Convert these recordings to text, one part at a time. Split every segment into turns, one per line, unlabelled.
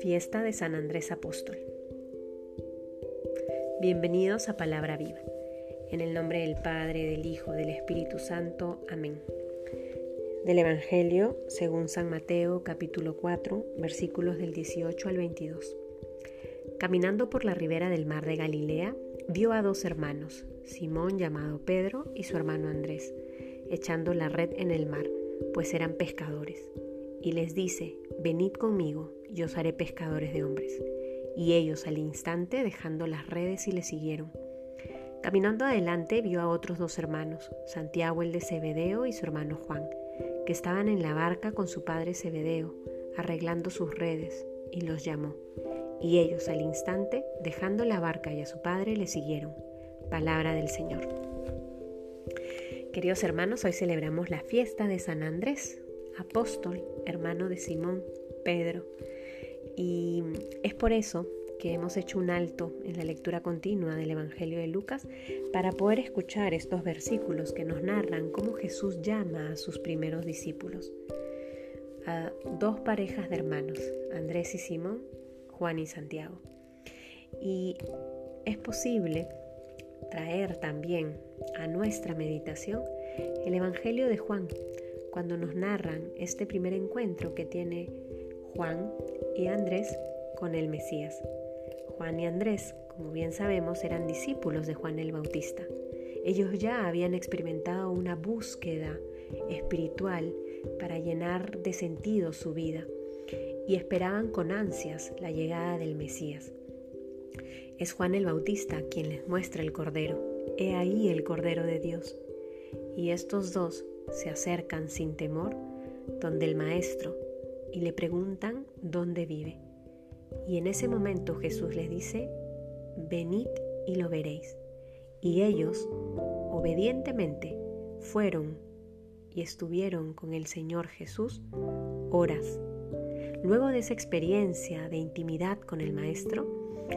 Fiesta de San Andrés Apóstol. Bienvenidos a Palabra Viva. En el nombre del Padre, del Hijo, del Espíritu Santo. Amén. Del Evangelio según San Mateo capítulo 4 versículos del 18 al 22. Caminando por la ribera del mar de Galilea, vio a dos hermanos, Simón llamado Pedro y su hermano Andrés, echando la red en el mar, pues eran pescadores. Y les dice, venid conmigo, y os haré pescadores de hombres. Y ellos al instante, dejando las redes, y le siguieron. Caminando adelante, vio a otros dos hermanos, Santiago el de Zebedeo y su hermano Juan, que estaban en la barca con su padre Zebedeo, arreglando sus redes, y los llamó. Y ellos al instante, dejando la barca y a su padre, le siguieron. Palabra del Señor. Queridos hermanos, hoy celebramos la fiesta de San Andrés, apóstol, hermano de Simón, Pedro. Y es por eso que hemos hecho un alto en la lectura continua del Evangelio de Lucas para poder escuchar estos versículos que nos narran cómo Jesús llama a sus primeros discípulos, a dos parejas de hermanos, Andrés y Simón, Juan y Santiago. Y es posible traer también a nuestra meditación el Evangelio de Juan, cuando nos narran este primer encuentro que tiene Juan y Andrés con el Mesías. Juan y Andrés, como bien sabemos, eran discípulos de Juan el Bautista. Ellos ya habían experimentado una búsqueda espiritual para llenar de sentido su vida y esperaban con ansias la llegada del Mesías. Es Juan el Bautista quien les muestra el Cordero. He ahí el Cordero de Dios. Y estos dos se acercan sin temor donde el Maestro y le preguntan dónde vive. Y en ese momento Jesús les dice, venid y lo veréis. Y ellos, obedientemente, fueron y estuvieron con el Señor Jesús horas Luego de esa experiencia de intimidad con el Maestro,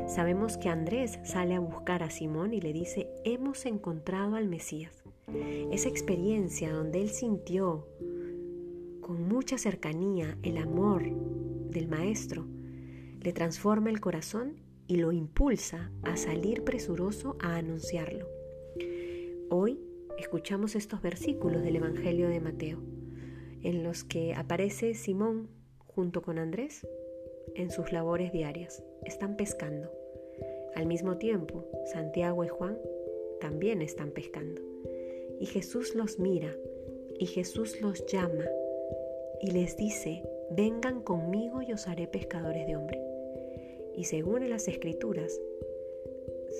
sabemos que Andrés sale a buscar a Simón y le dice, hemos encontrado al Mesías. Esa experiencia donde él sintió con mucha cercanía el amor del Maestro, le transforma el corazón y lo impulsa a salir presuroso a anunciarlo. Hoy escuchamos estos versículos del Evangelio de Mateo, en los que aparece Simón junto con Andrés en sus labores diarias. Están pescando. Al mismo tiempo, Santiago y Juan también están pescando. Y Jesús los mira y Jesús los llama y les dice, vengan conmigo y os haré pescadores de hombre. Y según las escrituras,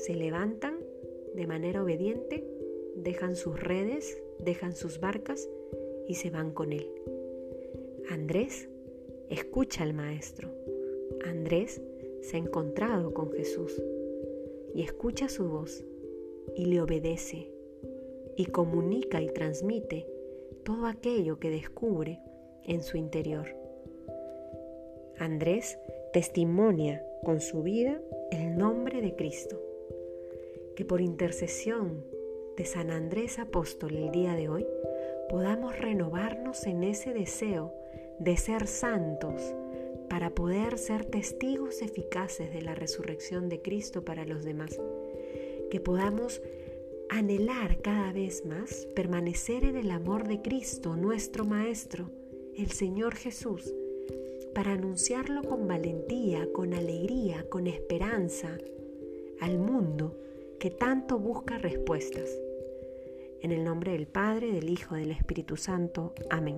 se levantan de manera obediente, dejan sus redes, dejan sus barcas y se van con él. Andrés Escucha al Maestro. Andrés se ha encontrado con Jesús y escucha su voz y le obedece y comunica y transmite todo aquello que descubre en su interior. Andrés testimonia con su vida el nombre de Cristo. Que por intercesión de San Andrés Apóstol el día de hoy podamos renovarnos en ese deseo de ser santos para poder ser testigos eficaces de la resurrección de Cristo para los demás. Que podamos anhelar cada vez más permanecer en el amor de Cristo, nuestro Maestro, el Señor Jesús, para anunciarlo con valentía, con alegría, con esperanza al mundo que tanto busca respuestas. En el nombre del Padre, del Hijo, del Espíritu Santo. Amén.